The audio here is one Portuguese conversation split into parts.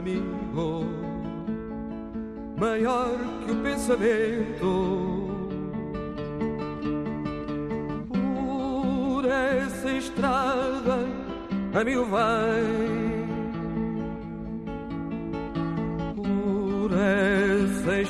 amigo, maior que o pensamento. Por essa estrada, amigo, vai.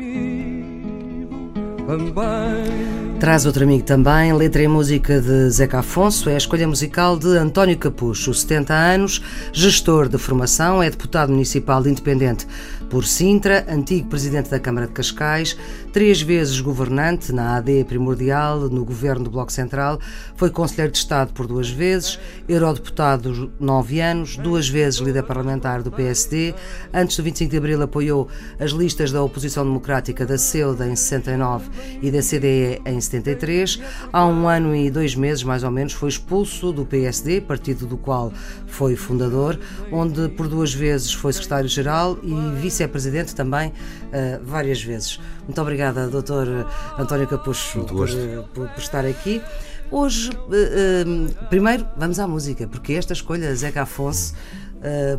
é meu amigo também. Traz outro amigo também, letra e música de Zeca Afonso, é a escolha musical de António Capucho, 70 anos, gestor de formação, é deputado municipal independente por Sintra, antigo presidente da Câmara de Cascais, três vezes governante na AD Primordial, no governo do Bloco Central, foi conselheiro de Estado por duas vezes, eurodeputado nove anos, duas vezes líder parlamentar do PSD. Antes do 25 de Abril apoiou as listas da oposição democrática da CEUDA em 69 e da CDE em 73. Há um ano e dois meses, mais ou menos, foi expulso do PSD, partido do qual foi fundador, onde por duas vezes foi secretário-geral e vice vice-presidente também uh, várias vezes. Muito obrigada, doutor António Capucho, por, eh, por, por, estar aqui. Hoje, uh, primeiro, vamos à música, porque esta escolha, Zeca Afonso,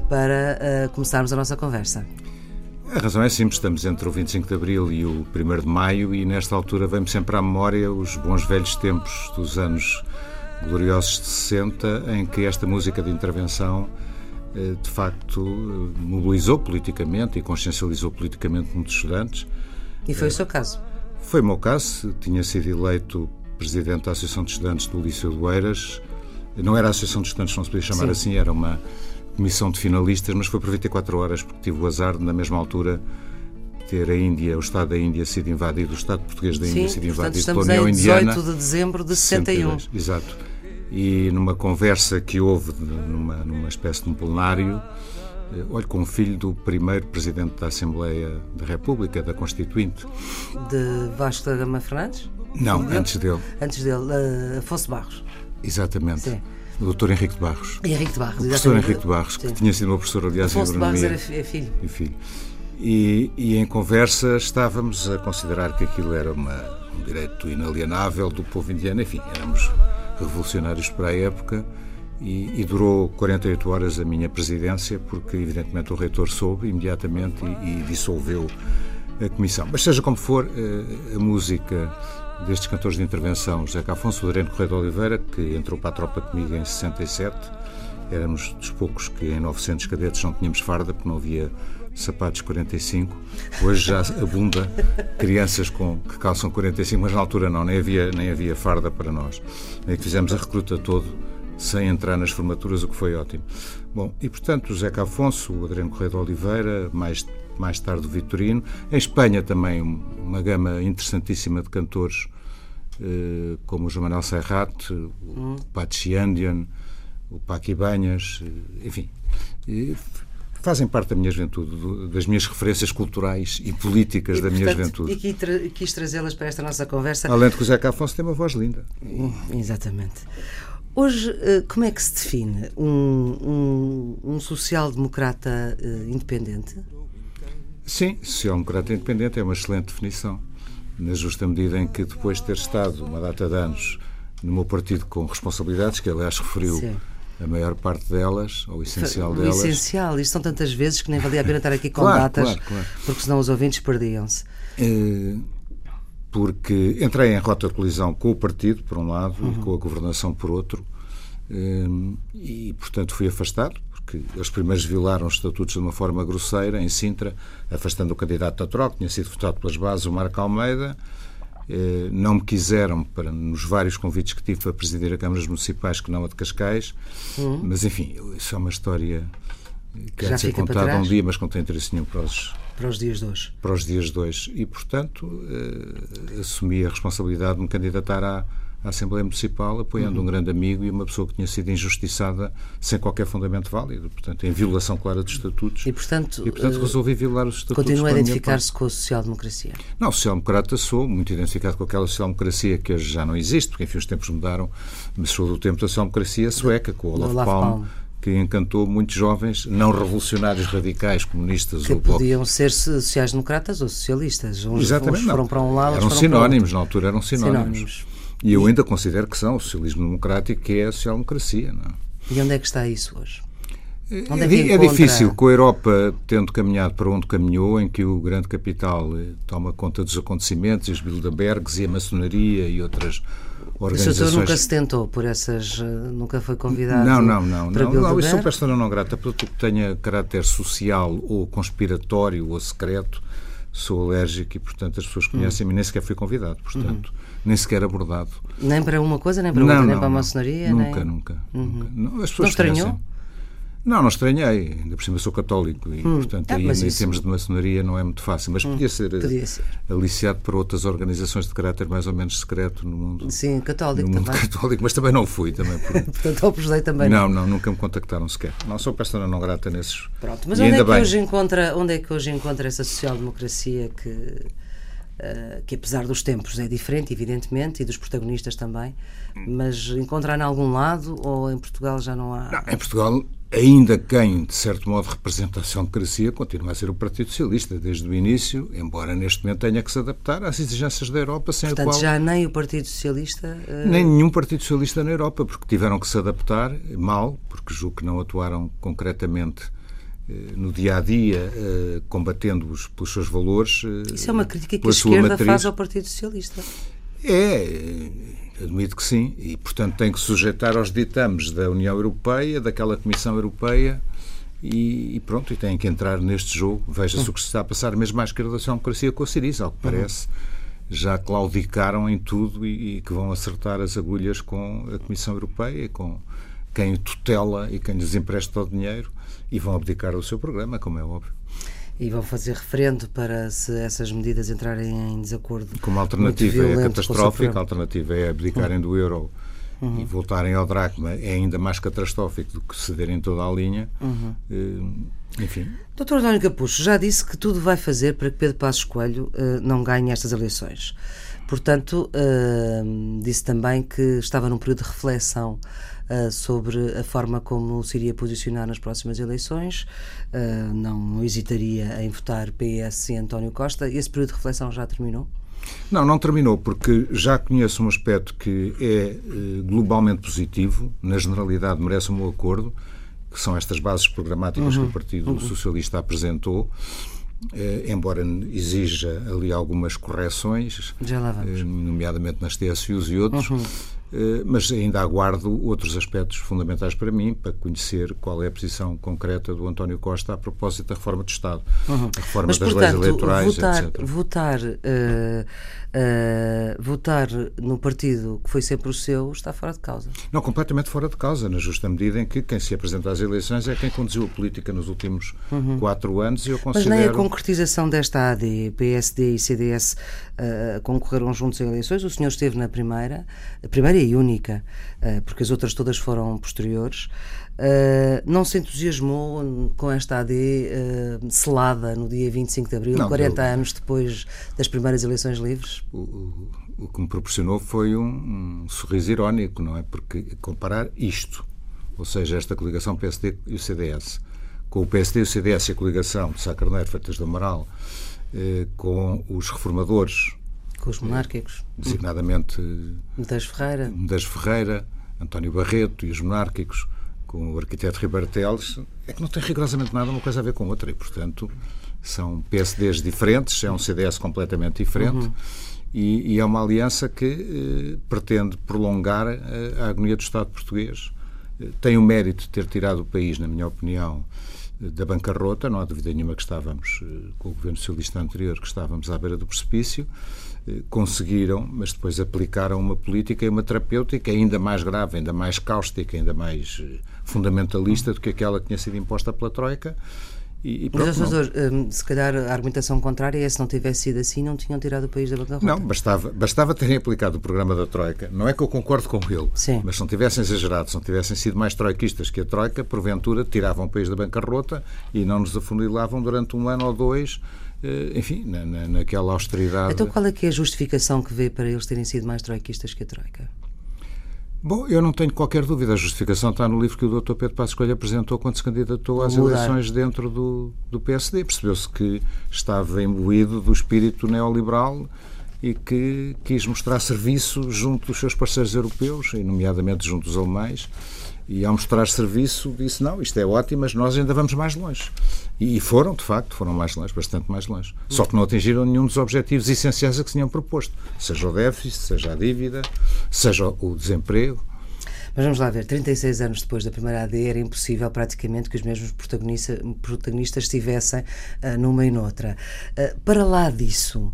para começarmos a nossa conversa. A razão é simples, estamos entre o 25 de Abril e o 1 de Maio e nesta altura vem sempre à memória os bons velhos tempos dos anos gloriosos de 60 em que esta música de intervenção eh, de facto mobilizou politicamente e consciencializou politicamente muitos estudantes. E foi o seu caso? Foi o meu caso. Tinha sido eleito presidente da Associação de Estudantes do Liceu de Oeiras. Não era a Associação de Estudantes, não se podia chamar Sim. assim, era uma comissão de finalistas, mas foi por 24 horas, porque tive o azar de, na mesma altura, ter a Índia, o Estado da Índia sido invadido, o Estado português da Índia Sim, sido invadido pela União Indiana. 18 de dezembro de 61. 62, exato e numa conversa que houve numa, numa espécie de um plenário, eh, olho com o filho do primeiro presidente da Assembleia da República, da Constituinte. De Vasco da Gama Fernandes? Não, antes dele. Antes dele, uh, Afonso Barros. Exatamente. Sim. O doutor Henrique de Barros. Henrique de Barros, O professor Henrique de Barros, que Sim. tinha sido meu professor, aliás, Afonso em agronomia. Barros era é filho. E filho. E, e, em conversa estávamos a considerar que aquilo era uma, um direito inalienável do povo indiano, enfim, éramos revolucionários para a época e, e, durou 48 horas a minha presidência, porque evidentemente o reitor soube imediatamente e, e dissolveu a comissão. Mas seja como for, eh, a música destes cantores de intervenção, José Afonso, Adriano Correia de Oliveira, que entrou para a tropa comigo em 67, éramos dos poucos que em 900 cadetes não tínhamos farda, porque não havia sapatos 45. Hoje já abunda crianças com, que calçam 45, mas na altura não, nem havia, nem havia farda para nós. Nem que fizemos a recruta todo sem entrar nas formaturas, o que foi ótimo. Bom, e portanto o Zeca Afonso, o Adriano Correia de Oliveira, mais, mais tarde o Vitorino. Em Espanha também uma gama interessantíssima de cantores, como o João Manuel Serrat, o hum. Pachi Andian, o Paqui Banhas, eh, enfim fazem parte da minha juventude, das minhas referências culturais e políticas e, da minha juventude. E tra quis trazê-las para esta nossa conversa. Além de que o Zeca Afonso tem uma voz linda. Exatamente. Hoje, eh, como é que se define um, um, um social-democrata independente? Sim, social-democrata independente é uma excelente definição, na justa medida em que depois de ter estado uma data de anos no meu partido com responsabilidades, que aliás referiu Sim a maior parte delas, ou o essencial o delas. O essencial, isto são tantas vezes que nem valia a pena estar aqui com claro, datas, claro, claro. porque senão os ouvintes perdiam-se. É, porque entrei em rota de colisão com o partido, por um lado, uhum. e com a governação, por outro, é, e, portanto, fui afastado, porque eles primeiros violaram os estatutos de uma forma grosseira, em Sintra, afastando o candidato natural, que tinha sido votado pelas bases, o Marco Almeida, Eh, não me quiseram para nos vários convites que tive para presidir a câmaras municipais que não a de Cascais, uhum. mas enfim, isso é uma história que há de ser contada um dia, mas que não tem interesse nenhum para os, para os dias de hoje. Para os dias de hoje. E, portanto, eh, assumi a responsabilidade de me candidatar à, à Assembleia Municipal, apoiando uhum. um grande amigo e uma pessoa que tinha sido injustiçada sem qualquer fundamento válido, portanto, em violação clara dos estatutos. E, portanto, e, portanto resolvi violar os estatutos. Continua a identificar-se com a social-democracia? Não, social-democrata sou, muito identificado com aquela social-democracia que hoje já não existe, porque, enfim, os tempos mudaram, mas sou do tempo da social-democracia sueca, com o Olaf, Olaf Palme. Palme que encantou muitos jovens não revolucionários radicais, comunistas que ou podiam ser sociais-democratas ou socialistas. Uns, Exatamente, foram não. para um lado, eram sinónimos, na altura eram sinónimos. sinónimos. E eu ainda considero que são o socialismo democrático que é a social-democracia. É? E onde é que está isso hoje? Onde é, é, é difícil, com a Europa tendo caminhado para onde caminhou, em que o grande capital eh, toma conta dos acontecimentos, os Bilderbergs e a maçonaria e outras organizações. O senhor nunca se tentou por essas, eh, nunca foi convidado Não, não, não. Para não, não eu sou persona não grata, pelo que tenha caráter social ou conspiratório ou secreto, sou alérgico e, portanto, as pessoas conhecem-me, nem sequer fui convidado, portanto, uhum. nem sequer abordado. Nem para uma coisa, nem para outra, nem para a maçonaria? Nunca, nem... nunca, uhum. nunca. Não, as pessoas não estranhou? Conhecem. Não, não estranhei. Ainda por cima sou católico e, hum. portanto, ah, aí, em termos de maçonaria não é muito fácil. Mas hum. podia, ser podia ser aliciado por outras organizações de caráter mais ou menos secreto no mundo. Sim, católico no mundo também. católico, mas também não fui. Também por... portanto, Opus também não. Não, não, nunca me contactaram sequer. Não sou persona não grata nesses. Pronto, mas onde é, que hoje encontra, onde é que hoje encontra essa social-democracia que. Uh, que apesar dos tempos é diferente, evidentemente, e dos protagonistas também, mas encontrar em algum lado ou em Portugal já não há? Não, em Portugal ainda quem, de certo modo, representa a social-democracia, continua a ser o Partido Socialista desde o início, embora neste momento tenha que se adaptar às exigências da Europa, sem Portanto, a qual... já nem o Partido Socialista... Uh... Nem nenhum Partido Socialista na Europa, porque tiveram que se adaptar mal, porque julgo que não atuaram concretamente uh, no dia a dia, uh, combatendo-os pelos seus valores. Isso é uma crítica que a esquerda matriz. faz ao Partido Socialista. É, Admito que sim, e portanto tem que sujeitar aos ditames da União Europeia, daquela Comissão Europeia, e, e pronto, e tem que entrar neste jogo. Veja-se o que se está a passar, mesmo à esquerda da democracia com a Siriza, ao que uhum. parece. Já claudicaram em tudo e, e, que vão acertar as agulhas com a Comissão Europeia, com quem tutela e quem lhes empresta o dinheiro, e vão abdicar do seu programa, como é óbvio e vão fazer referendo para se essas medidas entrarem em desacordo. Como alternativa é catastrófica, a alternativa é abdicarem uhum. do euro uhum. e voltarem ao dracma, é ainda mais catastrófico do que cederem toda a linha. Uhum. Uh, enfim. Doutor António Capucho já disse que tudo vai fazer para que Pedro Passos Coelho uh, não ganhe estas eleições. Portanto, uh, disse também que estava num período de reflexão uh, sobre a forma como se iria posicionar nas próximas eleições. Uh, não hesitaria em votar PS e António Costa. Esse período de reflexão já terminou? Não, não terminou, porque já conheço um aspecto que é uh, globalmente positivo, na generalidade merece o meu acordo, que são estas bases programáticas uhum. que o Partido uhum. Socialista apresentou. Eh, embora exija ali algumas correções, eh, nomeadamente nas TSUs e outros, uhum. Eh, mas ainda aguardo outros aspectos fundamentais para mim, para conhecer qual é a posição concreta do António Costa a propósito da reforma do Estado, uhum. a reforma mas, das portanto, leis eleitorais, votar, etc. Votar, uh, uh, votar no partido que foi sempre o seu está fora de causa? Não, completamente fora de causa, na justa medida em que quem se apresenta às eleições é quem conduziu a política nos últimos uhum. quatro anos e eu considero... Mas nem a concretização desta AD, PSD e CDS uh, concorreram juntos em eleições, o senhor esteve na primeira, a primeira e única, uh, porque as outras todas foram posteriores. Uh, não se entusiasmou com esta AD selada no dia 25 de abril, não, 40 eu, anos depois das primeiras eleições livres? O, o, o que me proporcionou foi um, um, sorriso irónico, não é? Porque comparar isto, ou seja, esta coligação PSD e o CDS, com o PSD e o CDS e a coligação de Sá Carneiro, Feitas do Amaral, eh, com os reformadores com os monárquicos. Designadamente. Medeiros Ferreira. Medeiros Ferreira, António Barreto e os monárquicos, com o arquiteto Ribeiro Teles, é que não tem rigorosamente nada uma coisa a ver com outra e, portanto, são PSDs diferentes, é um CDS completamente diferente. Uhum. E, e, é uma aliança que eh, pretende prolongar a, a, agonia do Estado português. Eh, tem o mérito de ter tirado o país, na minha opinião, da bancarrota, não há dúvida nenhuma que estávamos, com o governo socialista anterior, que estávamos à beira do precipício, conseguiram, mas depois aplicaram uma política e uma terapêutica ainda mais grave, ainda mais cáustica, ainda mais fundamentalista do que aquela que tinha sido imposta pela Troika, e, e pronto, Mas, doutor, hum, se calhar a argumentação contrária é se não tivesse sido assim, não tinham tirado o país da bancarrota. Não, bastava, bastava terem aplicado o programa da Troika. Não é que eu concordo com ele, Sim. mas se não tivessem exagerado, se não tivessem sido mais troiquistas que a Troika, porventura tiravam o país da bancarrota e não nos afunilavam durante um ano ou dois eh, enfim, na, na, naquela austeridade. Então qual é que é a justificação que vê para eles terem sido mais troiquistas que a Troika? Bom, eu não tenho qualquer dúvida. A justificação está no livro que o Dr. Pedro Passos Coelho apresentou quando se candidatou às eleições dentro do, do PSD. Percebeu-se que estava imbuído do espírito neoliberal e que quis mostrar serviço junto dos seus parceiros europeus, e nomeadamente junto dos alemães, e ao mostrar serviço disse, não, isto é ótimo, mas nós ainda vamos mais longe. E foram, de facto, foram mais longe, bastante mais longe. Só que não atingiram nenhum dos objetivos essenciais a que se tinham proposto. Seja o déficit, seja a dívida, seja o desemprego. Mas vamos lá ver, 36 anos depois da primeira AD era impossível praticamente que os mesmos protagonistas, protagonistas estivessem uh, numa e noutra. Uh, para lá disso,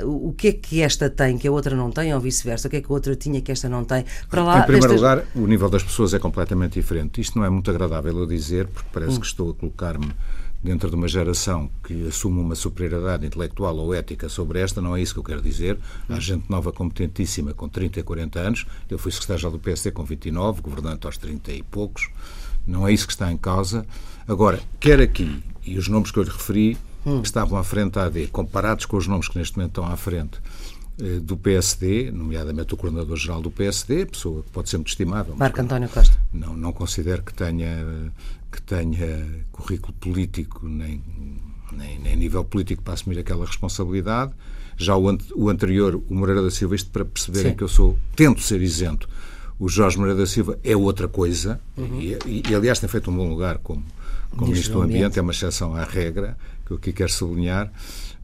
uh, o que é que esta tem que a outra não tem ou vice-versa? O que é que a outra tinha que esta não tem? Para lá, em primeiro destas... lugar, o nível das pessoas é completamente diferente. Isto não é muito agradável eu dizer, porque parece hum. que estou a colocar-me dentro de uma geração que assume uma superioridade intelectual ou ética sobre esta, não é isso que eu quero dizer. Há gente nova competentíssima com 30 e 40 anos. Eu fui secretário do PSD com 29, governante aos 30 e poucos. Não é isso que está em causa. Agora, quer aqui, e os nomes que eu lhe referi, que estavam à frente da AD, comparados com os nomes que neste momento estão à frente do PSD, nomeadamente o coordenador-geral do PSD, pessoa que pode ser muito estimável. Marco António Costa. Não, não considero que tenha que tenha currículo político nem, nem, nem nível político para assumir aquela responsabilidade. Já o, o anterior, o Moreira da Silva, isto para perceberem Sim. que eu sou, tento ser isento. O Jorge Moreira da Silva é outra coisa uhum. e, e, e, aliás, tem feito um bom lugar como, como Ministro do Ambiente, é uma exceção à regra, que eu aqui quero sublinhar.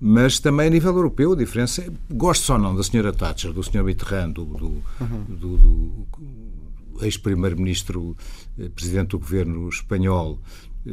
Mas também a nível europeu, a diferença é, gosto ou não da senhora Thatcher, do senhor Mitterrand, do, do, uhum. do, do ex-primeiro-ministro, eh, presidente do governo espanhol, eh,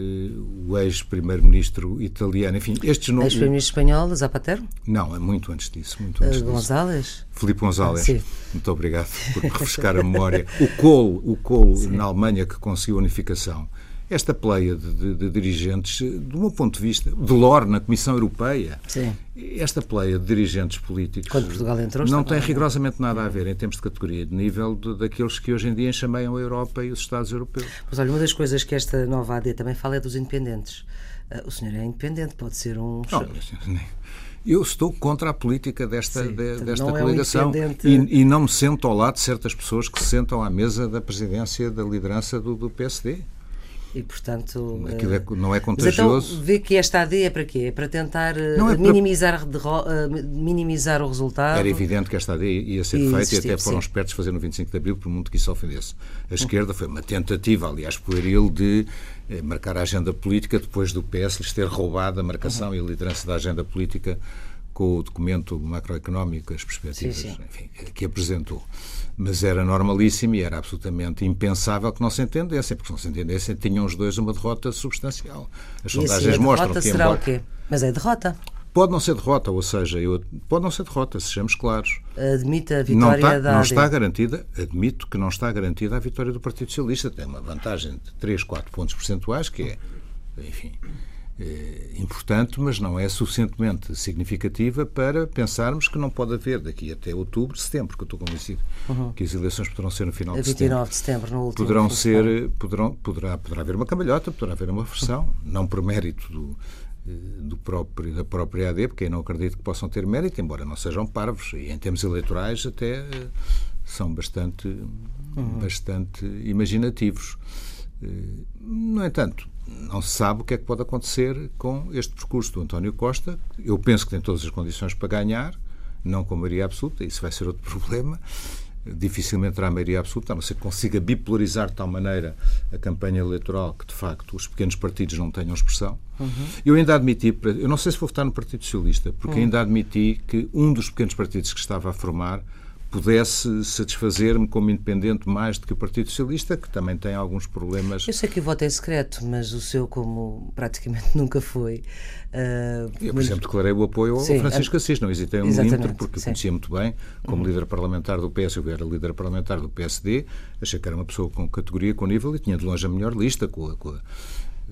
o ex-primeiro-ministro italiano, enfim, estes nomes. Ex-primeiro-ministro espanhol, Zapatero? Não, é muito antes disso. Muito antes uh, González? Filipe González. Ah, muito obrigado por refrescar a memória. O Kohl, o Kohl na Alemanha que conseguiu a unificação esta pleia de, de, de, dirigentes, do meu ponto de vista, de LOR na Comissão Europeia, Sim. esta pleia de dirigentes políticos Quando Portugal entrou, não tem rigorosamente nada a ver, em termos de categoria, de nível de, daqueles que hoje em dia chameiam a Europa e os Estados europeus. Mas olha, uma das coisas que esta nova AD também fala é dos independentes. Ah, o senhor é independente, pode ser um. Não, eu estou contra a política desta, Sim, de, desta coligação é um e, e, não me sento ao lado de certas pessoas que se sentam à mesa da presidência da liderança do, do PSD. E, portanto. Aquilo é, não é contagioso. então, vê que esta AD é para quê? É para tentar é minimizar, para... minimizar o resultado? Era evidente que esta AD ia ser e feita e até foram sim. espertos fazer no 25 de Abril, por muito que isso ofendesse. A esquerda foi uma tentativa, aliás, pueril, de eh, marcar a agenda política depois do PS lhes ter roubado a marcação uhum. e a liderança da agenda política com o documento macroeconómico, as perspectivas sim, sim. Enfim, que apresentou mas era normalíssimo e era absolutamente impensável que não se entendessem, porque se não se entendessem tinham os dois uma derrota substancial. As e sondagens assim, mostram que será embora... o quê? Mas é derrota. Pode não ser derrota, ou seja, eu, pode não ser derrota, sejamos claros. Admite a vitória não está, da Não está garantida, admito que não está garantida a vitória do Partido Socialista. Tem uma vantagem de 3, 4 pontos percentuais, que é, enfim, importante, mas não é suficientemente significativa para pensarmos que não pode haver daqui até outubro, setembro, que eu estou convencido uhum. que as eleições poderão ser no final a de setembro. 29 de setembro, no último. Poderão ser, poderão, poderá, poderá haver uma cambalhota, poderá haver uma versão, não por mérito do, eh, do próprio, da própria AD, porque eu não acredito que possam ter mérito, embora não sejam parvos, e em termos eleitorais até eh, são bastante, uhum. bastante imaginativos. Eh, no entanto, não se sabe o que é que pode acontecer com este percurso do António Costa. Eu penso que tem todas as condições para ganhar, não com maioria absoluta, isso vai ser outro problema. Dificilmente terá maioria absoluta, a não ser que consiga bipolarizar de tal maneira a campanha eleitoral que, de facto, os pequenos partidos não tenham expressão. Uhum. Eu ainda admiti, eu não sei se vou votar no Partido Socialista, porque uhum. ainda admiti que um dos pequenos partidos que estava a formar pudesse satisfazer-me como independente mais do que o Partido Socialista, que também tem alguns problemas. Eu sei que o voto é secreto, mas o seu, como praticamente nunca foi. Uh, eu, por exemplo, declarei o apoio Sim, ao Francisco Assis, não hesitei um milímetro, porque sim. conhecia muito bem, como uhum. líder parlamentar do PS, eu era líder parlamentar do PSD, achei que era uma pessoa com categoria, com nível e tinha de longe a melhor lista com a, com a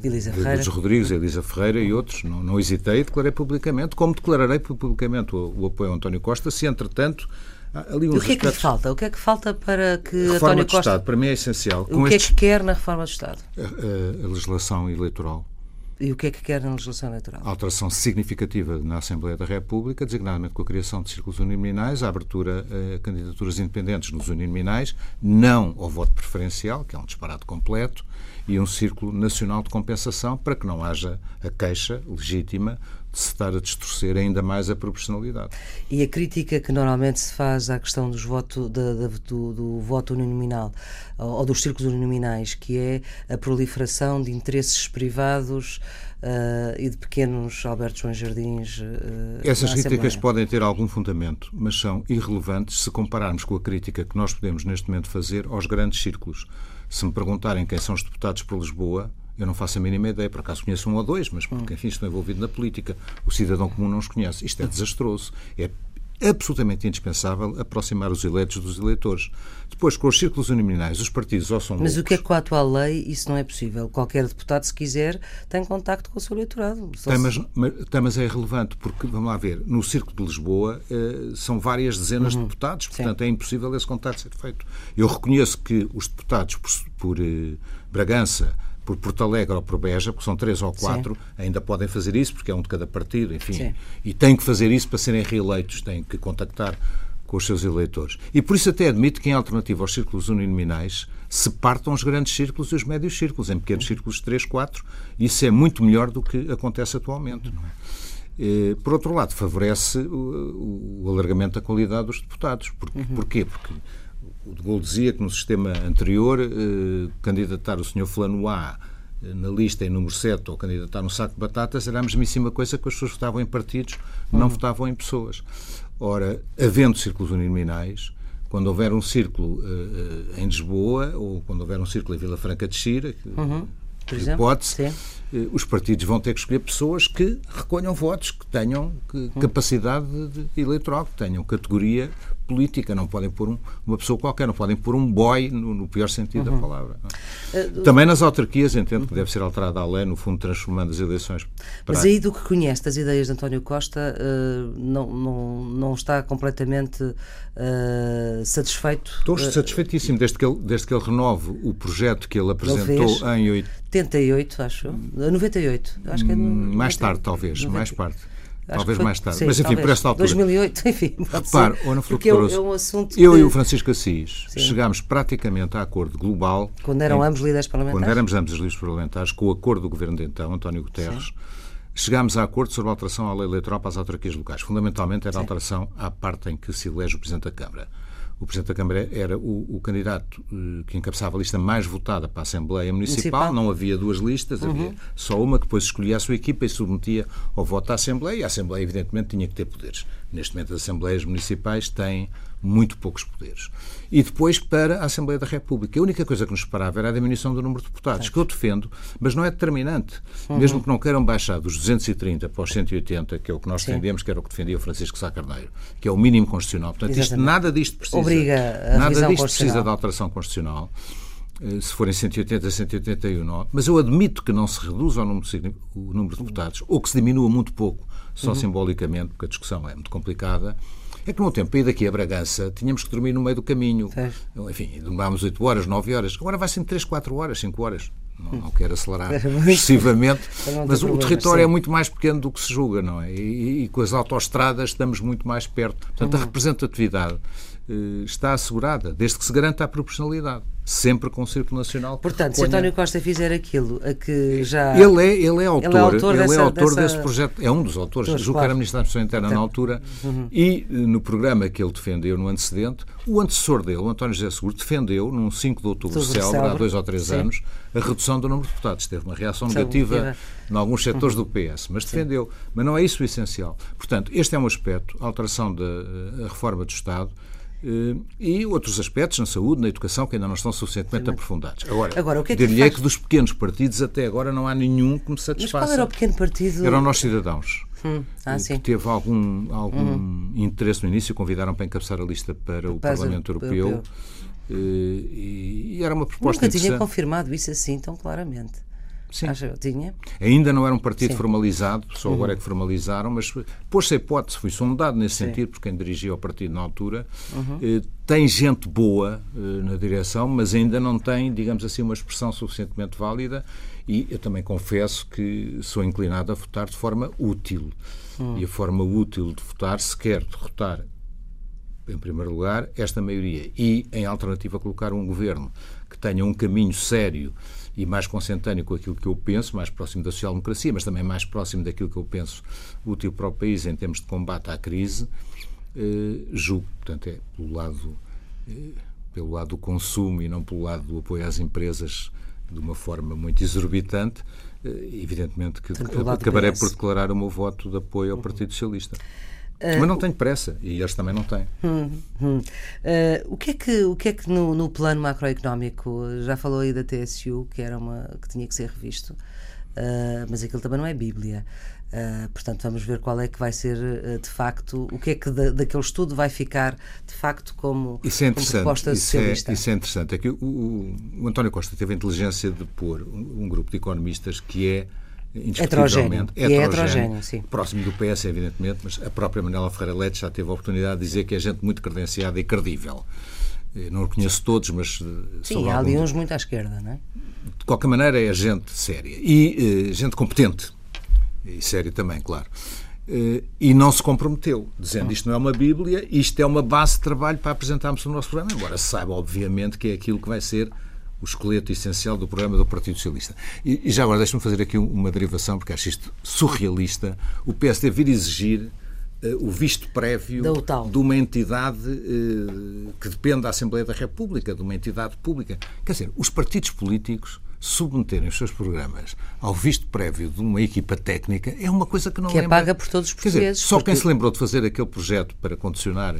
Elisa Ferreira. Dos Rodrigues, Elisa Ferreira e outros. Não, não hesitei e declarei publicamente, como declararei publicamente o, o apoio a António Costa, se entretanto Ali o que é que lhe falta? O que é que falta para que reforma António Costa... Estado, para mim é essencial. O Com que estes... é que quer na reforma do Estado? A, a, a, legislação eleitoral. E o que é que quer na legislação eleitoral? A alteração significativa na Assembleia da República, designadamente com a criação de círculos uninominais, a abertura a candidaturas independentes nos uninominais, não ao voto preferencial, que é um disparate completo, e um círculo nacional de compensação para que não haja a queixa legítima estar a distorcer ainda mais a proporcionalidade. E a crítica que normalmente se faz à questão dos voto, da, do, do, voto uninominal ou dos círculos uninominais, que é a proliferação de interesses privados uh, e de pequenos Alberto João Jardins. Uh, Essas críticas podem ter algum fundamento, mas são irrelevantes se compararmos com a crítica que nós podemos neste momento fazer aos grandes círculos. Se me perguntarem quem são os deputados por Lisboa, eu não faço a mínima ideia, por acaso conheço um ou dois, mas porque, enfim, estou envolvido na política. O cidadão comum não os conhece. Isto é desastroso. É absolutamente indispensável aproximar os eleitos dos eleitores. Depois, com os círculos uninominais, os partidos ou são Mas loucos, o que é que com a atual lei isso não é possível? Qualquer deputado, se quiser, tem contacto com o seu eleitorado. Tem, mas, mas, mas, é irrelevante, porque, vamos lá ver, no Círculo de Lisboa eh, são várias dezenas uhum. de deputados, portanto Sim. é impossível esse contacto ser feito. Eu reconheço que os deputados por, por eh, Bragança, por Porto Alegre ou por Beja, porque são três ou quatro, Sim. ainda podem fazer isso, porque é um de cada partido, enfim. Sim. E têm que fazer isso para serem reeleitos, têm que contactar com os seus eleitores. E por isso até admito que, em alternativa aos círculos uninominais, se partam os grandes círculos e os médios círculos, em pequenos círculos de 3, 4. Isso é muito melhor do que acontece atualmente. É? Por outro lado, favorece o, alargamento da qualidade dos deputados. Por, uhum. Porquê? Porque o de Gaulle dizia que no sistema anterior eh, candidatar o senhor Fulano A eh, na lista em número 7 ou candidatar um saco de batatas era a mesmíssima coisa que as pessoas votavam em partidos, não uhum. votavam em pessoas. Ora, havendo círculos uninominais, quando houver um círculo uh, em Lisboa ou quando houver um círculo em Vila Franca de Xira, uhum. por exemplo, hipótese, uh, os partidos vão ter que escolher pessoas que recolham votos, que tenham que, uhum. capacidade de, de eleitoral, que tenham categoria política, não podem pôr um, uma pessoa qualquer, não podem pôr um boy no, no pior sentido uhum. da palavra. Uh, Também nas autarquias entendo uhum. que deve ser alterada a lei, no fundo transformando as eleições. Mas aí do que conhece das ideias de António Costa, uh, não, não, não está completamente uh, satisfeito? Estou satisfeitíssimo, desde que, ele, desde que ele renove o projeto que ele apresentou em 88, acho. 98, acho que é. Hum, mais tarde, talvez, 90. mais parte. Talvez foi, mais tarde. Sim, Mas enfim, por esta altura. 2008, enfim. Repare, Ana Flor é, um assunto eu e o Francisco Assis sim. chegámos praticamente a acordo global. Quando eram em, ambos líderes parlamentares? Quando éramos ambos líderes parlamentares, com o acordo do governo de então, António Guterres. Sim. Chegámos a acordo sobre a alteração à lei eleitoral para as autarquias locais. Fundamentalmente era a alteração à parte em que se elege o Presidente da Câmara o Presidente da Câmara era o, o candidato uh, que encabeçava a lista mais votada para a Assembleia Municipal. Municipal. Não havia duas listas, uhum. havia só uma que depois escolhia a sua equipa e submetia ao voto da Assembleia. E a Assembleia, evidentemente, tinha que ter poderes. Neste momento, as Assembleias Municipais têm muito poucos poderes. E depois para a Assembleia da República. A única coisa que nos separava era a diminuição do número de deputados, que eu defendo, mas não é determinante. Uhum. Mesmo que não queiram baixar dos 230 para os 180, que é o que nós Sim. defendemos, que era o que defendia o Francisco Sá Carneiro, que é o mínimo constitucional. Portanto, isto, nada disto precisa. Obriga a nada disto precisa de alteração constitucional eh, se forem 180, 181, mas eu admito que não se reduza o número de, o número de deputados, ou que se diminua muito pouco, só uhum. simbolicamente, porque a discussão é muito complicada, é que no tempo, para ir daqui a Bragança, tínhamos que dormir no meio do caminho. É. Enfim, dormíamos 8 horas, 9 horas. Agora vai ser 3, 4 horas, 5 horas. Não, não quero acelerar excessivamente, mas o território sim. é muito mais pequeno do que se julga, não é? E, e, com as autoestradas estamos muito mais perto. Portanto, a uhum. representatividade está assegurada, desde que se garanta a proporcionalidade, sempre com o Círculo Nacional. Portanto, se António Costa fizer aquilo a que já. Ele é, ele é autor, ele é autor, ele dessa, é autor dessa... desse projeto, é um dos autores, Todos, julgo claro. que era Ministro da Administração Interna então. na altura, uhum. e eh, no programa que ele defendeu no antecedente, o antecessor dele, o António José Seguro, defendeu, num 5 de outubro célebre, há dois ou três Sim. anos, a redução do número de deputados. Teve uma reação negativa em alguns setores do PS, mas defendeu. Mas não é isso o essencial. Portanto, este é um aspecto, a alteração da reforma do Estado Eh, e outros aspectos na saúde, na educação, que ainda não estão suficientemente aprofundados. Agora, Agora o que é que dir-lhe faz... que dos pequenos partidos até agora não há nenhum que me satisfaça. Mas qual era o pequeno partido? Eram nós cidadãos. Hum. Ah, que teve algum, algum hum. interesse no início, convidaram para encabeçar a lista para o Parlamento Europeu. Europeu. E, e, era uma proposta Nunca tinha confirmado isso assim tão claramente. Sim. Acho, tinha. Ainda não era um partido Sim. formalizado, só uhum. agora é que formalizaram, mas pôs-se a hipótese, foi sondado nesse Sim. sentido, por quem dirigia o partido na altura. Uhum. Eh, tem gente boa eh, na direção, mas ainda não tem, digamos assim, uma expressão suficientemente válida. E eu também confesso que sou inclinado a votar de forma útil. Uhum. E a forma útil de votar, se quer derrotar em primeiro lugar, esta maioria e, em alternativa, colocar um governo que tenha um caminho sério e mais consentâneo com aquilo que eu penso, mais próximo da social-democracia, mas também mais próximo daquilo que eu penso útil para o país em termos de combate à crise, eh, julgo, portanto, é pelo lado, eh, pelo lado do consumo e não pelo lado do apoio às empresas de uma forma muito exorbitante, eh, evidentemente que acabarei por declarar o meu voto de apoio ao Partido Socialista. Uh, Mas não tenho pressa e eles também não têm. Hum, hum. Uh, o que é que, o que, é que no, no, plano macroeconómico já falou aí da TSU que era uma que tinha que ser revisto, uh, mas aquilo também não é Bíblia. portanto, vamos ver qual é que vai ser de facto o que é que da, daquele estudo vai ficar de facto como, isso é como proposta isso socialista. É, isso é interessante. É que o, o, o, António Costa teve a inteligência de pôr um, um grupo de economistas que é heterogéneo. É heterogéneo, sim. próximo do PS, evidentemente, mas a própria Manuela Ferreira Leite já teve a oportunidade de dizer que é gente muito credenciada e credível. não conheço todos, mas. Eh, sim, há ali uns muito à esquerda, não é? De qualquer maneira, é gente séria e uh, gente competente. E séria também, claro. Uh, e não se comprometeu, dizendo isto não é uma Bíblia, isto é uma base de trabalho para apresentarmos o nosso programa, embora se saiba, obviamente, que é aquilo que vai ser o esqueleto essencial do programa do Partido Socialista. E, e já agora deixe-me fazer aqui uma derivação, porque acho isto surrealista. O PSD vir exigir uh, o visto prévio de uma entidade uh, que depende da Assembleia da República, de uma entidade pública. Quer dizer, os partidos políticos submeterem os seus programas ao visto prévio de uma equipa técnica é uma coisa que não que lembra... é paga por todos os portugueses. Dizer, só porque... quem se lembrou de fazer aquele projeto para condicionar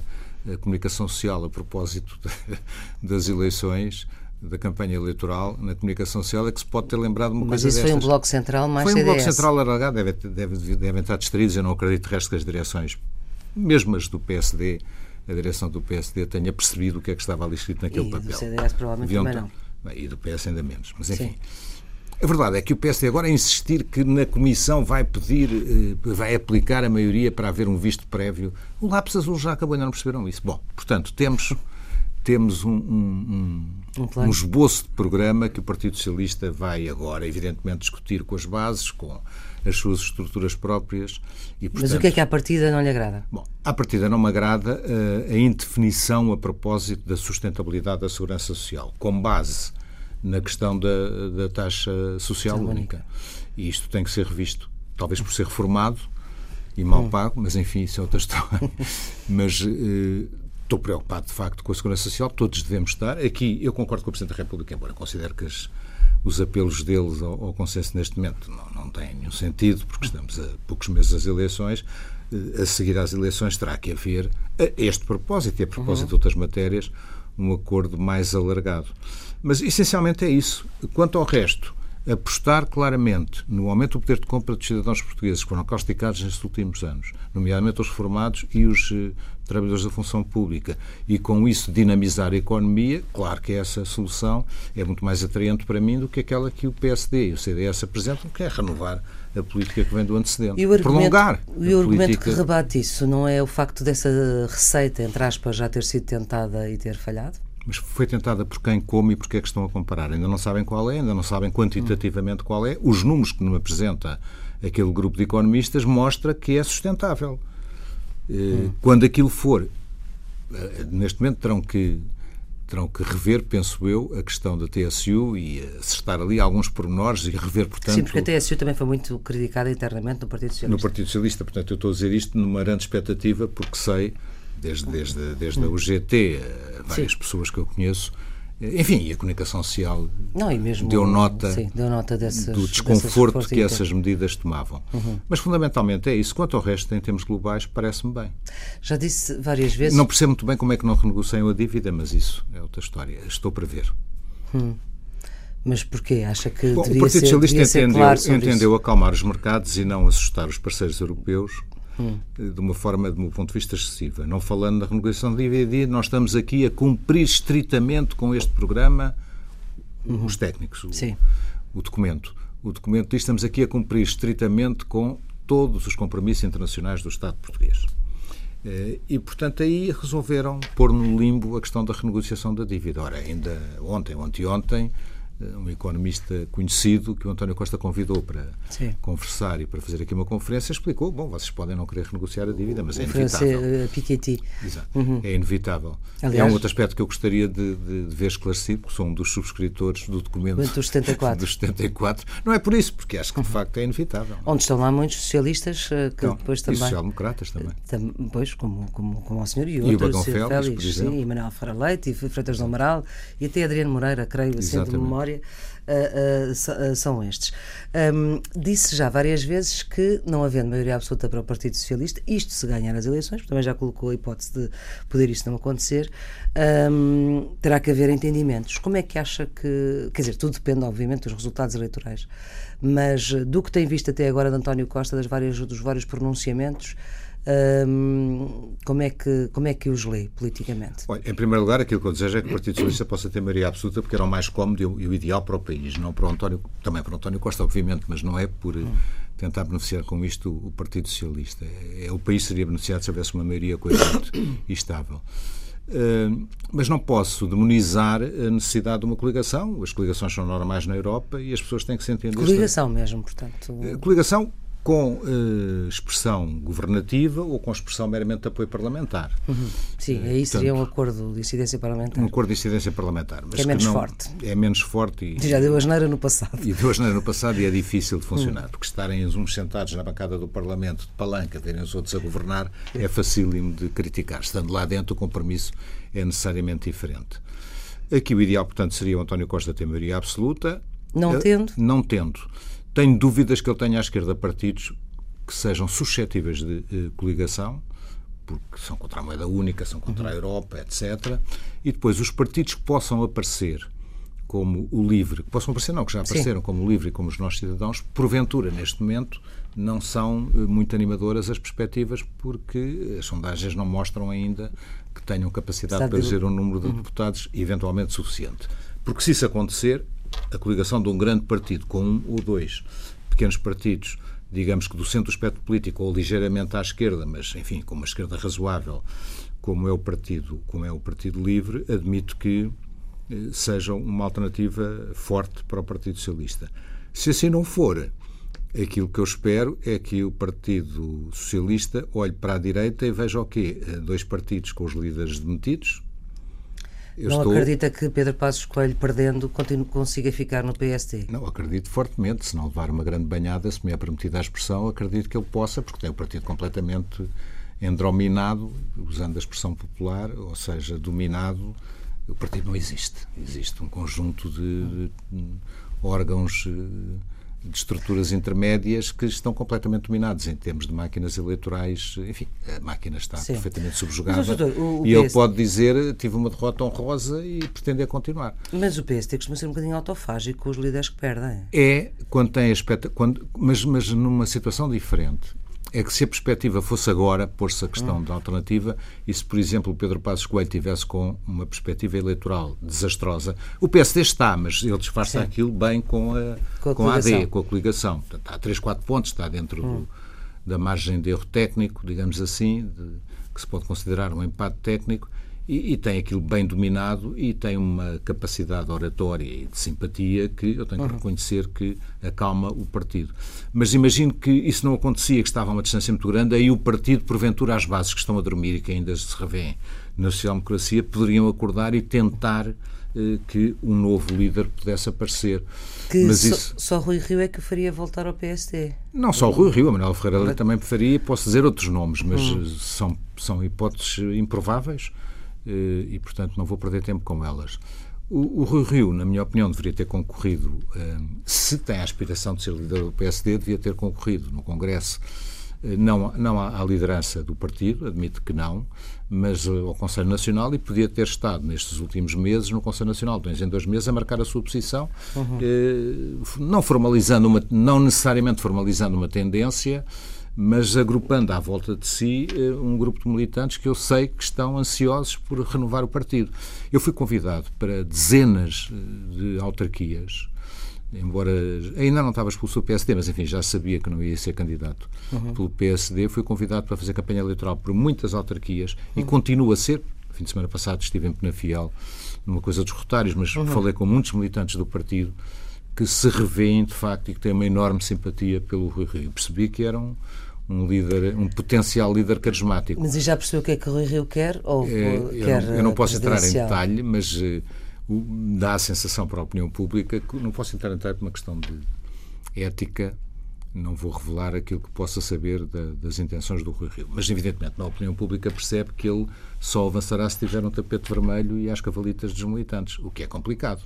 a comunicação social a propósito das eleições da campanha eleitoral na comunicação social é que se pode ter lembrado uma Mas coisa isso destas. foi um bloco central mais Foi um CDS. bloco central alargado, deve, deve, devem estar distraídos, eu não acredito resto que as direções, mesmo as do PSD, a direção do PSD tenha percebido o que é que estava ali escrito naquele e papel. do CDS provavelmente Deviam também não. e do PS ainda menos, mas enfim. Sim. A verdade é que o PSD agora insistir que na Comissão vai pedir, eh, vai aplicar a maioria para haver um visto prévio. O lápis azul já acabou, ainda não perceberam isso. Bom, portanto, temos temos um, um, um, um, esboço de programa que o Partido Socialista vai agora, evidentemente, discutir com as bases, com as suas estruturas próprias. E, portanto, Mas o que é que à partida não lhe agrada? Bom, à partida não me agrada uh, a indefinição a propósito da sustentabilidade da segurança social, com base na questão da, da taxa social única. única. E isto tem que ser revisto, talvez por ser reformado e mal hum. pago, mas enfim, isso é outra história. mas uh, Estou preocupado, de facto, com a segurança social, todos devemos estar. Aqui, eu concordo com o Presidente da República, embora considero que as, os apelos deles ao, ao, consenso neste momento não, não têm nenhum sentido, porque estamos a poucos meses das eleições. Eh, a seguir às eleições terá que haver, a este propósito e a propósito uhum. de outras matérias, um acordo mais alargado. Mas, essencialmente, é isso. Quanto ao resto, apostar claramente no aumento do poder de compra dos cidadãos portugueses que foram causticados nestes últimos anos, nomeadamente os reformados e os eh, trabalhadores da função pública, e com isso dinamizar a economia, claro que essa solução é muito mais atraente para mim do que aquela que o PSD e o CDS apresentam, que é renovar a política que vem do antecedente. E o argumento, prolongar. E o argumento política... que rebate isso não é o facto dessa receita, entre aspas, já ter sido tentada e ter falhado? Mas foi tentada por quem, como e porque é que estão a comparar. Ainda não sabem qual é, ainda não sabem quantitativamente qual é. Os números que nos apresenta aquele grupo de economistas mostra que é sustentável. Hum. Quando aquilo for, eh, neste momento terão que terão que rever, penso eu, a questão da TSU e acertar ali alguns pormenores e rever, portanto... Sim, porque a TSU também foi muito criticada internamente no Partido Socialista. No Partido Socialista, portanto, eu estou a dizer isto numa grande expectativa, porque sei desde, desde, desde a UGT, várias Sim. pessoas que eu conheço, Enfim, a comunicação social Não, deu, nota sim, deu nota do desconforto que essas medidas tomavam. Uhum. Mas fundamentalmente é isso. Quanto ao resto, em termos globais, parece-me bem. Já disse várias vezes. Não percebo muito bem como é que não renegociam a dívida, mas isso é outra história. Estou para ver. Hum. Mas porquê? Acha que Bom, devia o Partido ser, Socialista entendeu, claro entendeu acalmar os mercados e não assustar os parceiros europeus hum. de uma forma, do meu ponto de vista, excessiva. Não falando da renegociação de dívida, nós estamos aqui a cumprir estritamente com este programa uhum. os técnicos, o, o, documento. O documento diz que estamos aqui a cumprir estritamente com todos os compromissos internacionais do Estado português. Eh, e, portanto, aí resolveram pôr no limbo a questão da renegociação da dívida. Ora, ainda ontem, ontem, ontem, um economista conhecido que o António Costa convidou para Sim. conversar e para fazer aqui uma conferência, explicou: bom, vocês podem não querer renegociar a dívida, mas é inevitável. Uh, Piketty. Exato. Uhum. É inevitável. Aliás, é um outro aspecto que eu gostaria de, de, de ver esclarecido, que sou um dos subscritores do documento dos 74. dos 74. Não é por isso, porque acho que de facto é inevitável. Onde estão lá muitos socialistas uh, que então, depois também. E social-democratas também. Tam, pois, como, como, como o senhor e E o outros. Bagão Félix, Félix, por exemplo. sim, e Manuel Ferreira Leite, e Freitas do Amaral, e até Adriano Moreira, creio, assim, de Exatamente. Memória. Uh, uh, são estes. Um, disse já várias vezes que, não havendo maioria absoluta para o Partido Socialista, isto se ganhar as eleições, também já colocou a hipótese de poder isto não acontecer, um, terá que haver entendimentos. Como é que acha que. Quer dizer, tudo depende, obviamente, dos resultados eleitorais, mas do que tem visto até agora de António Costa, das várias, dos vários pronunciamentos. Um, como, é que, como é que os lê politicamente? Olha, em primeiro lugar, aquilo que eu desejo é que o Partido Socialista possa ter maioria absoluta, porque era o mais cómodo e o ideal para o país, não para o António, também para o António Costa, obviamente, mas não é por hum. tentar beneficiar com isto o Partido Socialista. É, o país seria beneficiado se houvesse uma maioria coerente e estável. Uh, mas não posso demonizar a necessidade de uma coligação. As coligações são normais na Europa e as pessoas têm que se entender. Coligação mesmo, portanto. Uh, coligação com uh, expressão governativa ou com expressão meramente de apoio parlamentar. Uhum. Sim, aí Portanto, seria um acordo de incidência parlamentar. Um acordo de incidência parlamentar. Mas é menos não, forte. É menos forte. E, Já deu asneira no passado. E deu asneira no passado e é difícil de funcionar, uhum. porque estarem uns sentados na bancada do Parlamento de palanca, terem os outros a governar, é facílimo de criticar. Estando lá dentro, o compromisso é necessariamente diferente. Aqui o ideal, portanto, seria o António Costa ter maioria absoluta. Não tendo? Não tendo. Tenho dúvidas que ele tenha à esquerda partidos que sejam suscetíveis de eh, coligação, porque são contra a moeda única, são contra a Europa, etc. E depois os partidos que possam aparecer como o LIVRE, que possam aparecer, não, que já apareceram Sim. como o LIVRE e como os nossos cidadãos, porventura, neste momento, não são eh, muito animadoras as perspectivas, porque as sondagens não mostram ainda que tenham capacidade para eleger um número de deputados eventualmente suficiente. Porque se isso acontecer, a coligação de um grande partido com um ou dois pequenos partidos, digamos que do centro do espectro político ou ligeiramente à esquerda, mas enfim, com uma esquerda razoável, como é o partido, como é o Partido Livre, admito que eh, seja uma alternativa forte para o Partido Socialista. Se assim não for, aquilo que eu espero é que o Partido Socialista olhe para a direita e veja o quê? Dois partidos com os líderes demitidos, eu não estou... acredita que Pedro Passos Coelho, perdendo, continue, consiga ficar no PST? Não, acredito fortemente. Se não levar uma grande banhada, se me é permitida a expressão, acredito que ele possa, porque tem o partido completamente endrominado, usando a expressão popular, ou seja, dominado. O partido não existe. Existe um conjunto de, de órgãos eh, de estruturas intermédias que estão completamente dominados em termos de máquinas eleitorais. Enfim, a máquina está Sim. perfeitamente subjugada. Mas, doutor, o, o e ele pode dizer tive uma derrota honrosa e pretender continuar. Mas o PST costuma ser um bocadinho autofágico com os líderes que perdem. É, quando tem aspecto, quando, mas, mas numa situação diferente é que se a perspectiva fosse agora, pôr-se a questão hum. da alternativa, e se, por exemplo, o Pedro Passos Coelho tivesse com uma perspectiva eleitoral desastrosa, o PSD está, mas ele disfarça Sim. aquilo bem com a, com a, com a AD, com a coligação. Portanto, há 3, 4 pontos, está dentro hum. do, da margem de erro técnico, digamos assim, de, que se pode considerar um empate técnico, e, e, tem aquilo bem dominado e tem uma capacidade oratória e de simpatia que eu tenho que uhum. reconhecer que acalma o partido. Mas imagino que isso não acontecia, que estava a uma distância muito grande, aí o partido, porventura, as bases que estão a dormir e que ainda se revêem na social-democracia, poderiam acordar e tentar eh, que um novo líder pudesse aparecer. Que Mas só, isso... só Rui Rio é que faria voltar ao PSD. Não só Rui Rio, a Manuel Ferreira mas... também faria, posso dizer outros nomes, mas hum. são, são hipóteses improváveis. Eh, e, portanto, não vou perder tempo com elas. O, o Rui Rio, na minha opinião, deveria ter concorrido, se tem a aspiração de ser líder do PSD, devia ter concorrido no Congresso não, não à, liderança do partido, admito que não, mas ao Conselho Nacional e podia ter estado nestes últimos meses no Conselho Nacional, dois em dois meses, a marcar a sua posição, uhum. eh, não formalizando uma, não necessariamente formalizando uma tendência, mas agrupando à volta de si eh, um grupo de militantes que eu sei que estão ansiosos por renovar o partido. Eu fui convidado para dezenas de autarquias embora ainda não estava expulso do PSD, mas enfim, já sabia que não ia ser candidato uhum. pelo PSD, fui convidado para fazer campanha eleitoral por muitas autarquias uhum. e continua a ser. Fim de semana passado estive em Penafiel, numa coisa dos rotários, mas uhum. falei com muitos militantes do partido que se revêem de facto e que têm uma enorme simpatia pelo Rui Rio. Percebi que eram um líder, um potencial líder carismático. Mas e já percebeu o que é que o Rui Rio quer? Ou é, eu, quer não, eu não posso entrar em detalhe, mas eh, dá a sensação para a opinião pública que não posso entrar em detalhe por uma questão de ética, não vou revelar aquilo que possa saber da, das intenções do Rui Rio. Mas, evidentemente, na opinião pública percebe que ele só avançará se tiver um tapete vermelho e às cavalitas dos militantes, o que é complicado.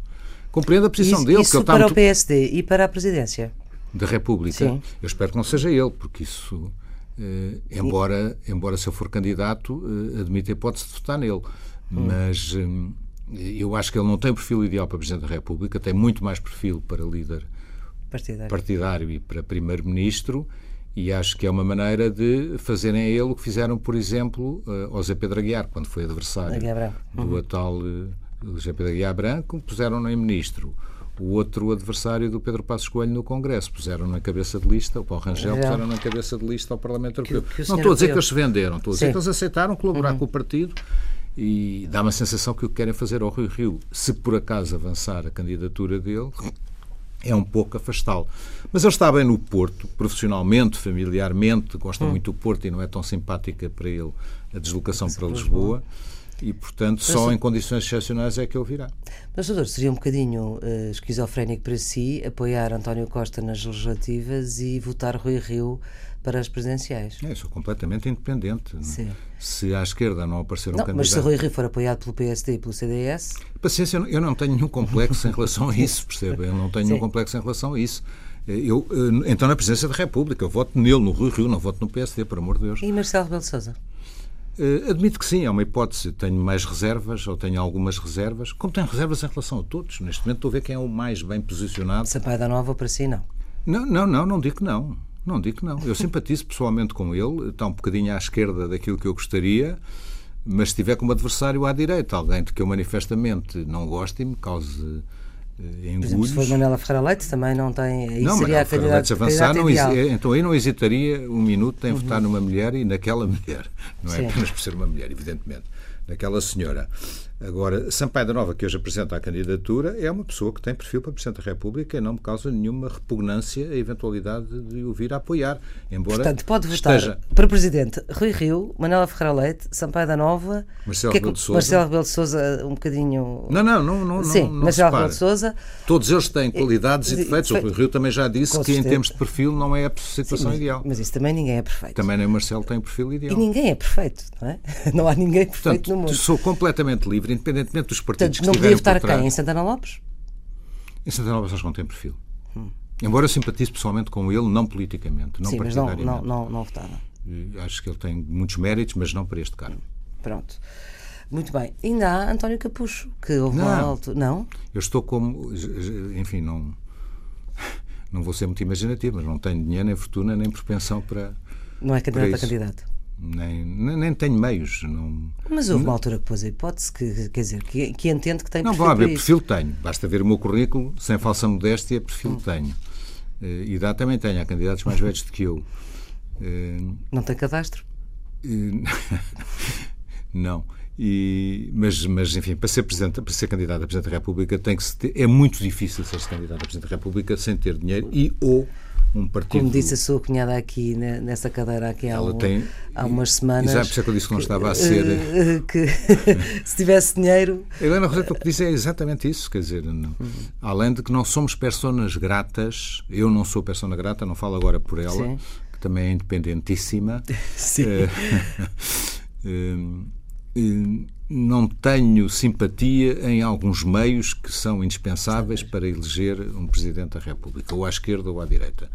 Compreendo a posição isso, dele. Isso para muito... o PSD e para a presidência? Da República? Sim. Eu espero que não seja ele, porque isso, eh, embora, embora se eu for candidato, eh, admito a hipótese de votar nele. Hum. Mas... Eh, eu acho que ele não tem perfil ideal para Presidente da República, tem muito mais perfil para líder partidário, partidário e para Primeiro-Ministro, e acho que é uma maneira de fazerem a ele o que fizeram, por exemplo, eh, ao Zé Pedro Aguiar, quando foi adversário do uhum. atual Zé Pedro Aguiar Branco, puseram-no em Ministro. O outro adversário do Pedro Passos Coelho no Congresso puseram na cabeça de lista, o Paulo Rangel, puseram na cabeça de lista ao Parlamento Europeu. Que, que não estou a dizer que eles se venderam, estou a dizer Sim. que eles aceitaram colaborar uhum. com o partido e dá uma sensação que o que querem fazer ao Rui Rio, se por acaso avançar a candidatura dele, é um pouco afastá-lo. Mas ele está bem no Porto, profissionalmente, familiarmente, gosta hum. muito do Porto e não é tão simpática para ele a deslocação para Lisboa. E, portanto, só em condições excepcionais é que ele virá. Mas, doutor, seria um bocadinho uh, esquizofrénico para si apoiar António Costa nas legislativas e votar Rui Rio para as presidenciais. É, sou completamente independente. Se à esquerda não aparecer um não, candidato... Mas se Rui Rio for apoiado pelo PSD e pelo CDS... Paciência, eu não tenho nenhum complexo em relação a isso, percebe? Eu não tenho Sim. nenhum complexo em relação a isso. Eu, eh, então, na presidência da República, eu voto nele, no Rui Rio, não voto no PSD, por amor de Deus. E Marcelo Rebelo de Sousa? Uh, admito que sim, é uma hipótese. Tenho mais reservas, ou tenho algumas reservas, como tenho reservas em relação a todos. Neste momento estou a ver quem é o mais bem posicionado. Sampaio da Nova para si, não? Não, não, não, não digo que não. Não digo que não. Eu simpatizo pessoalmente com ele, está um bocadinho à esquerda daquilo que eu gostaria, mas se tiver como adversário à direita, alguém de que eu manifestamente não gosto e me cause eh, engulhos. Exemplo, se for Manela Ferreira Leite, também não tem. Aí não, seria Ferreira Leite avançar, não, então aí não hesitaria um minuto em uhum. votar numa mulher e naquela mulher. Não é Sim. apenas por ser uma mulher, evidentemente. Naquela senhora. Agora, Sampaio da Nova, que hoje apresenta a candidatura, é uma pessoa que tem perfil para Presidente da República e não me causa nenhuma repugnância a eventualidade de o vir a apoiar. Embora Portanto, pode votar esteja... para Presidente Rui Rio, Manuela Ferreira Leite, Sampaio da Nova, Marcelo que é Rebelo de Sousa. Marcelo Rebelo de Sousa, um bocadinho. Não, não, não. não Sim, não, não Marcelo Rebelo de Sousa. Todos eles têm qualidades e, e defeitos. O Rui Rio também já disse que, em termos de perfil, não é a situação Sim, mas, ideal. Mas isso também ninguém é perfeito. Também nem o Marcelo tem o perfil ideal. E ninguém é perfeito, não é? Não há ninguém perfeito Portanto, no mundo. Sou completamente livre, independentemente dos partidos Portanto, não podia votar quem? Em Santana Lopes? Em Santana Lopes acho que não tem perfil. Hum. Embora eu simpatize pessoalmente com ele, não politicamente, não Sim, partidariamente. Mas não, não, não, não votaram. Acho que ele tem muitos méritos, mas não para este cargo. Pronto. Muito bem. Ainda há António Capucho, que houve não, alto. Não? Eu estou como. Enfim, não. Não vou ser muito imaginativo, mas não tenho dinheiro, nem fortuna, nem propensão para. Não é candidato a candidato? Nem, nem tenho meios. Não, Mas houve uma altura que pôs a hipótese que, quer dizer, que, que entende que tem não, perfil. Não, vá ver, perfil tenho. Basta ver o meu currículo, sem falsa modéstia, perfil hum. tenho. Uh, idade também tenho, há candidatos mais velhos do que eu. Uh, não tem cadastro? Uh, não. E, mas, mas, enfim, para ser, presidente, para ser candidato a Presidente da República tem que se ter, é muito difícil ser-se candidato a Presidente da República sem ter dinheiro e ou um partido. Como disse a sua cunhada aqui nessa cadeira aqui há, um, tem, há umas semanas. Exato, por isso é que eu disse que não estava a ser. Eh, que se tivesse dinheiro. Helena Roseta, o que disse é exatamente isso, quer dizer, não, uhum. além de que não somos personas gratas, eu não sou persona grata, não falo agora por ela, Sim. que também é independentíssima. Sim. Uh, não tenho simpatia em alguns meios que são indispensáveis para eleger um Presidente da República, ou à esquerda ou à direita.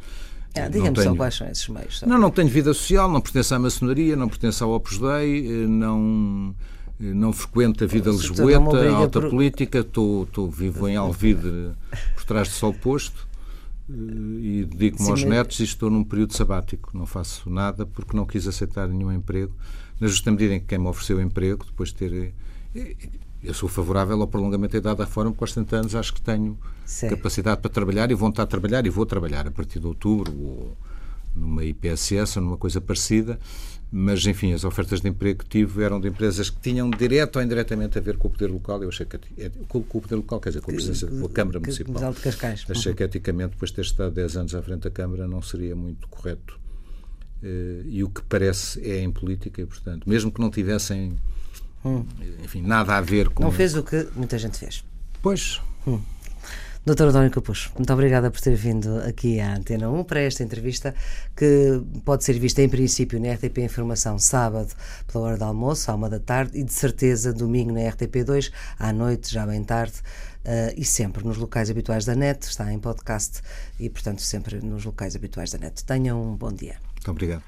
Ah, Diga-me tenho... só quais são esses meios. Só. Não, não tenho vida social, não pertenço à maçonaria, não pertenço ao Opus Dei, não, não frequento a vida lisboeta, a alta por... política, estou, estou vivo em Alvide, por trás de sol posto e dedico-me aos netos e estou num período sabático. Não faço nada porque não quis aceitar nenhum emprego. Na justa medida em que quem me ofereceu emprego, depois de ter. Eu sou favorável ao prolongamento da idade da reforma, porque aos 70 anos acho que tenho Sim. capacidade para trabalhar e vontade de trabalhar e vou trabalhar a partir de outubro ou numa IPSS ou numa coisa parecida mas enfim, as ofertas de emprego que tive eram de empresas que tinham direto ou indiretamente a ver com o poder local. Eu achei que é, com o poder local, quer dizer, com a presença da Câmara Municipal. Cascais. Achei que eticamente, depois de ter estado 10 anos à frente da Câmara, não seria muito correto. Eh, e o que parece é em política, e portanto, mesmo que não tivessem, hum. enfim, nada a ver com. Não fez o que muita gente fez. Pois. Hum. Doutor António Capuz, muito obrigada por ter vindo aqui à Antena 1 para esta entrevista que pode ser vista em princípio na RTP Informação sábado pela hora do almoço, à uma da tarde e de certeza domingo na RTP2 à noite, já bem tarde. Uh, e sempre nos locais habituais da net, está em podcast e, portanto, sempre nos locais habituais da net. Tenham um bom dia. Muito obrigado.